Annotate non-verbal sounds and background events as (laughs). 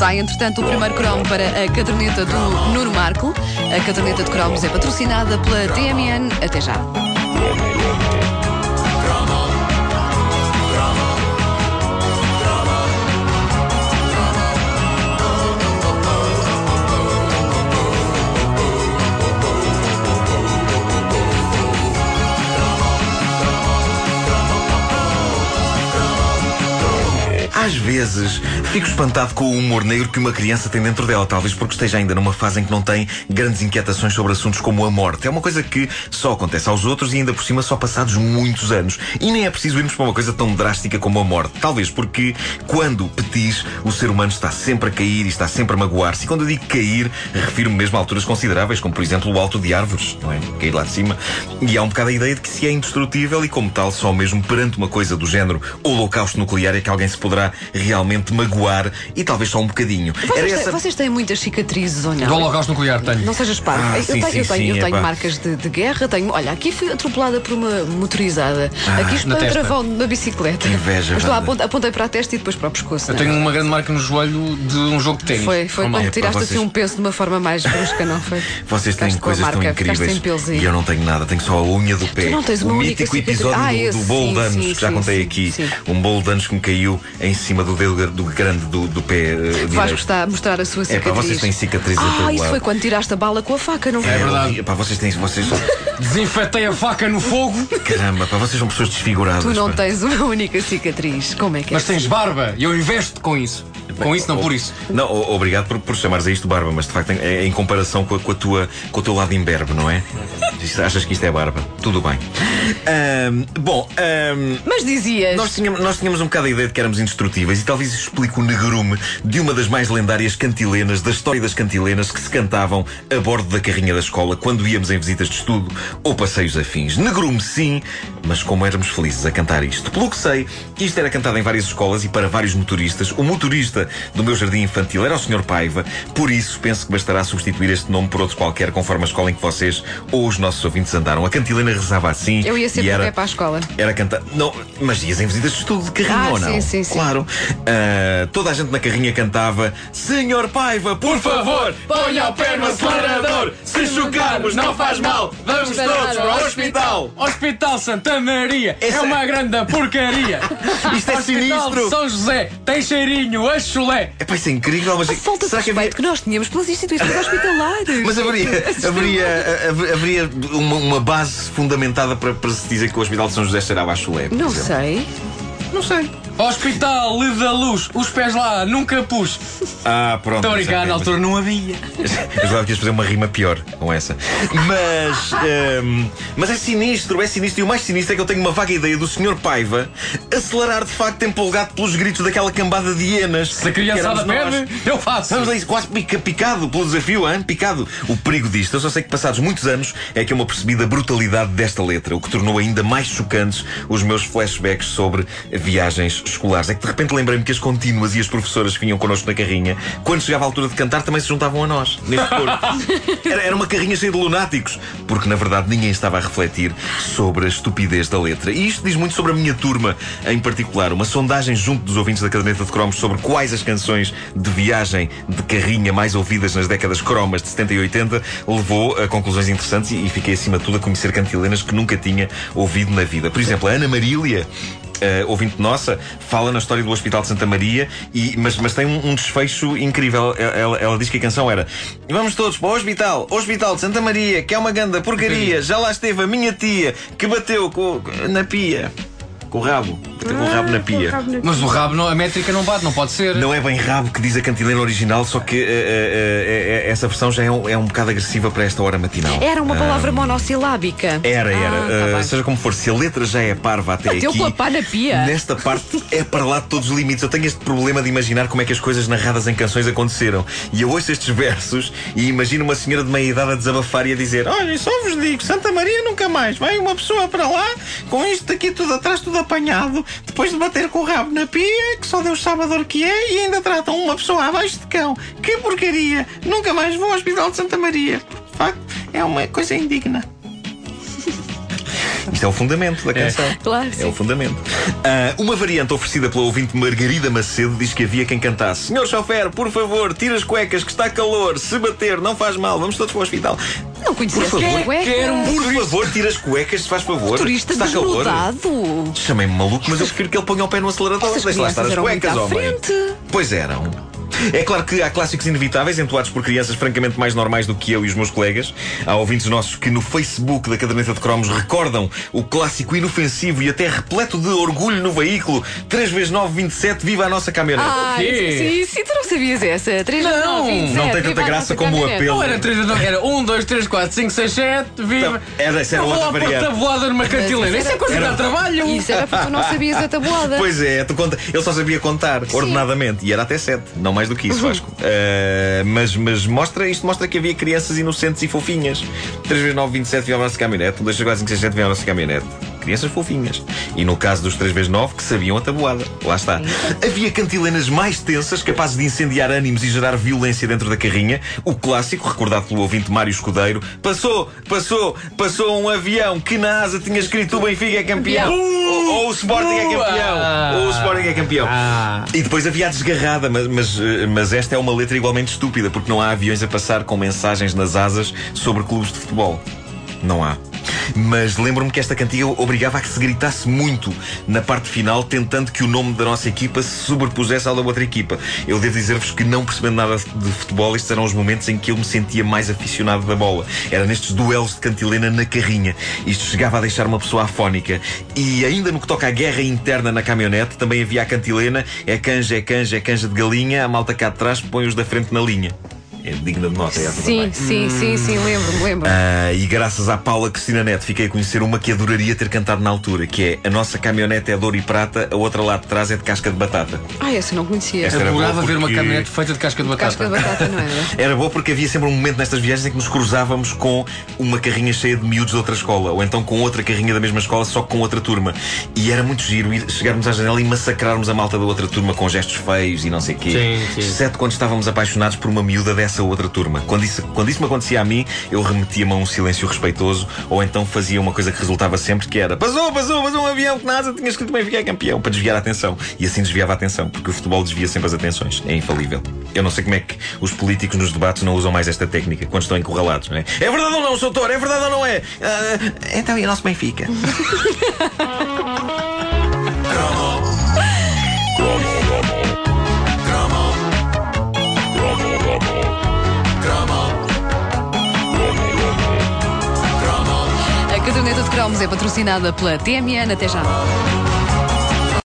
Sai, entretanto, o primeiro cromo para a caderneta do Nuno Marco. A caderneta de cromos é patrocinada pela TMN. Até já. Vezes fico espantado com o humor negro que uma criança tem dentro dela, talvez porque esteja ainda numa fase em que não tem grandes inquietações sobre assuntos como a morte. É uma coisa que só acontece aos outros e ainda por cima só passados muitos anos. E nem é preciso irmos para uma coisa tão drástica como a morte. Talvez porque quando petis, o ser humano está sempre a cair e está sempre a magoar-se. E quando eu digo cair, refiro-me mesmo a alturas consideráveis, como por exemplo o alto de árvores, não é? Cair lá de cima. E há um bocado a ideia de que se é indestrutível e como tal, só mesmo perante uma coisa do género holocausto nuclear é que alguém se poderá realmente magoar e talvez só um bocadinho. Vocês, essa... têm, vocês têm muitas cicatrizes ou não? Do holocausto nuclear tenho. Não sejas parvo. Ah, eu, sim, tenho, sim, eu tenho, sim, eu tenho marcas de, de, guerra, tenho. Olha, aqui fui atropelada por uma motorizada. Ah, aqui estou a travão de uma bicicleta. Inveja. Mas lá apontei, apontei para a testa e depois para o pescoço. Eu tenho uma grande marca no joelho de um jogo de ténis. Foi, foi quando é, tiraste vocês... assim um peso de uma forma mais brusca, não foi? Vocês têm coisas tão incríveis. E eu não tenho nada, tenho só a unha do pé. Tu não tens uma o mítico episódio ah, do bolo de anos, que já contei aqui. Um bolo de anos que me caiu em cima do dedo do grande do, do pé uh, Vasco está a mostrar a sua cicatriz. É, pá, vocês têm cicatrizes Ah, isso foi quando tiraste a bala com a faca, não foi? É verdade. Pá, vocês têm. Vocês... Desinfetei a faca no fogo. Caramba, pá, vocês são pessoas desfiguradas. Tu não pá. tens uma única cicatriz. Como é que é? Mas tens barba e eu investo com isso. Com isso, não por isso. Não, obrigado por, por chamares a isto barba, mas de facto é em comparação com a, com a tua, com o teu lado imberbe, não é? Achas que isto é barba? Tudo bem. Um, bom, um, mas dizias. Nós tínhamos, nós tínhamos um bocado a ideia de que éramos indestrutíveis e talvez isso explique o negrume de uma das mais lendárias cantilenas da história das cantilenas que se cantavam a bordo da carrinha da escola quando íamos em visitas de estudo ou passeios afins. Negrume, sim, mas como éramos felizes a cantar isto. Pelo que sei, isto era cantado em várias escolas e para vários motoristas. O motorista do meu jardim infantil era o Sr. Paiva, por isso penso que bastará substituir este nome por outro qualquer, conforme a escola em que vocês ou os nossos ouvintes andaram. A cantilena rezava assim. Eu ia sempre e era, para a escola. Era cantar. Não, mas ias em visitas de estudo de carrinho ah, ou não? Sim, sim, sim. Claro. Uh, toda a gente na carrinha cantava: Senhor Paiva, por, por favor, ponha o pé no acelerador. Se chocarmos, não faz mal. Vamos todos para o hospital. Hospital Santa Maria. Essa... É uma grande porcaria. (laughs) Isto é hospital sinistro. São José tem cheirinho a chulé. É pá, isso é incrível, mas. A falta de respeito havia... que nós tínhamos pelas instituições hospitalares. Mas haveria, (laughs) haveria, haveria uma, uma, base fundamentada para, para se dizer que o Hospital de São José a chulé. Não exemplo. sei. Não sei. Hospital Lido da Luz, os pés lá, nunca pus. Ah, pronto. Estou a brincar, na altura não havia. Eu jogava que ias fazer uma rima pior com essa. Mas. Um, mas é sinistro, é sinistro. E o mais sinistro é que eu tenho uma vaga ideia do Sr. Paiva acelerar de facto empolgado pelos gritos daquela cambada de hienas. Se a criançada pede, eu faço. Vamos lá, quase pica, picado pelo desafio, hein? picado. O perigo disto, eu só sei que passados muitos anos é que eu me apercebi da brutalidade desta letra, o que tornou ainda mais chocantes os meus flashbacks sobre viagens escolares. É que de repente lembrei-me que as contínuas e as professoras que vinham connosco na carrinha, quando chegava a altura de cantar, também se juntavam a nós, neste coro. (laughs) Era, era uma carrinha cheia de lunáticos, porque na verdade ninguém estava a refletir sobre a estupidez da letra. E isto diz muito sobre a minha turma em particular. Uma sondagem junto dos ouvintes da caderneta de cromos sobre quais as canções de viagem de carrinha mais ouvidas nas décadas cromas de 70 e 80 levou a conclusões interessantes e fiquei acima de tudo a conhecer cantilenas que nunca tinha ouvido na vida. Por exemplo, a Ana Marília uh, ouvinte nossa, fala na história do Hospital de Santa Maria, e, mas, mas tem um, um desfecho incrível. Ela, ela, diz que a canção era Vamos todos para o hospital, Hospital de Santa Maria, que é uma ganda porcaria. Já lá esteve a minha tia que bateu com, na pia. Com o rabo. Bateu com o rabo na pia. Mas o rabo, não, a métrica não bate, não pode ser. Não é bem rabo que diz a cantilena original, só que uh, uh, uh, essa versão já é um, é um bocado agressiva para esta hora matinal. Era uma palavra monossilábica. Era, era. Ah, tá seja como for, se a letra já é parva até Bateu aqui. com a pá na pia. Nesta parte é para lá de todos os limites. Eu tenho este problema de imaginar como é que as coisas narradas em canções aconteceram. E eu ouço estes versos e imagino uma senhora de meia idade a desabafar e a dizer: Olha, só vos digo, Santa Maria nunca mais. Vai uma pessoa para lá com isto aqui tudo atrás, tudo apanhado, depois de bater com o rabo na pia, que só Deus sabe a dor que é, e ainda tratam uma pessoa abaixo de cão. Que porcaria! Nunca mais vou ao Hospital de Santa Maria. De facto, é uma coisa indigna. Isto é o fundamento da canção. É, claro, é o fundamento. Uh, uma variante oferecida pela ouvinte Margarida Macedo diz que havia quem cantasse: Senhor chofer, por favor, tira as cuecas que está calor. Se bater, não faz mal, vamos todos para o hospital. Não conhecia por favor, quero um Por favor, tira as cuecas, se faz favor. Turista está calor. Chamei-me maluco, mas eu prefiro que ele ponha o pé no acelerador. Deixa lá estar as cuecas, homem. Pois eram. É claro que há clássicos inevitáveis, entoados por crianças francamente mais normais do que eu e os meus colegas. Há ouvintes nossos que no Facebook da caderneta de cromos recordam o clássico inofensivo e até repleto de orgulho no veículo 3x927, viva a nossa caminhonete. Ah, sim, sim, tu não sabias essa? 3 não, 27, não tem tanta graça como o apelo. Não era 3 9, era 1, 2, 3, 4, 5, 6, 7, viva. Então, era, essa era outra variante. tabuada numa cantilena. Isso é coisa de trabalho. Isso era porque tu não sabias a tabuada. (laughs) Pois é, tu conta, ele só sabia contar sim. ordenadamente e era até 7, não mais do que isso, Vasco. Uh, mas, mas mostra, isto mostra que havia crianças inocentes e fofinhas. 3 vezes 9, 27 vieram a nossa caminhonete, 1, 2, 3, 4, 5, 6, 7 vieram a nossa caminhonete crianças fofinhas. E no caso dos 3x9, que sabiam a tabuada. Lá está. Havia cantilenas mais tensas, capazes de incendiar ânimos e gerar violência dentro da carrinha. O clássico, recordado pelo ouvinte Mário Escudeiro, passou, passou, passou um avião que na asa tinha escrito o Benfica é campeão. Ou, o Sporting é campeão. Ou o Sporting é campeão. Ah. E depois havia a desgarrada, mas, mas, mas esta é uma letra igualmente estúpida, porque não há aviões a passar com mensagens nas asas sobre clubes de futebol. Não há. Mas lembro-me que esta cantiga obrigava a que se gritasse muito na parte final, tentando que o nome da nossa equipa se sobrepusesse ao da outra equipa. Eu devo dizer-vos que, não percebendo nada de futebol, estes eram os momentos em que eu me sentia mais aficionado da bola. Era nestes duelos de cantilena na carrinha. Isto chegava a deixar uma pessoa afónica. E ainda no que toca à guerra interna na caminhonete, também havia a cantilena: é canja, é canja, é canja de galinha, a malta cá de trás põe os da frente na linha é digna de nota essa sim, também. Sim, hum. sim, sim, lembro-me, lembro. Uh, e graças à Paula Cristina Neto fiquei a conhecer uma que adoraria ter cantado na altura, que é a nossa caminhonete é de ouro e prata, a outra lá de trás é de casca de batata. Ah, essa não conhecia. Essa era boa porque... ver uma caminhonete feita de casca de batata. Casca de batata, não era? (laughs) Era boa porque havia sempre um momento nestas viagens em que nos cruzávamos com uma carrinha cheia de miúdos de outra escola, ou então com outra carrinha da mesma escola, só com outra turma. E era muito giro ir, chegarmos à janela e massacrarmos a malta da outra turma com gestos feios e não sei o quê. Sim, sim. Exceto quando estávamos apaixonados por uma miúda dessa outra turma. Quando isso, quando isso me acontecia a mim, eu remetia-me a um silêncio respeitoso ou então fazia uma coisa que resultava sempre que era passou, passou, passou um avião que nada, tinha escrito Benfica campeão para desviar a atenção. E assim desviava a atenção, porque o futebol desvia sempre as atenções. É infalível. Eu não sei como é que os políticos nos debates não usam mais esta técnica quando estão encurralados, não é? É verdade ou não, doutor? É verdade ou não é? Uh, então e o nosso Benfica? (laughs) é patrocinada pela TMN. Até já.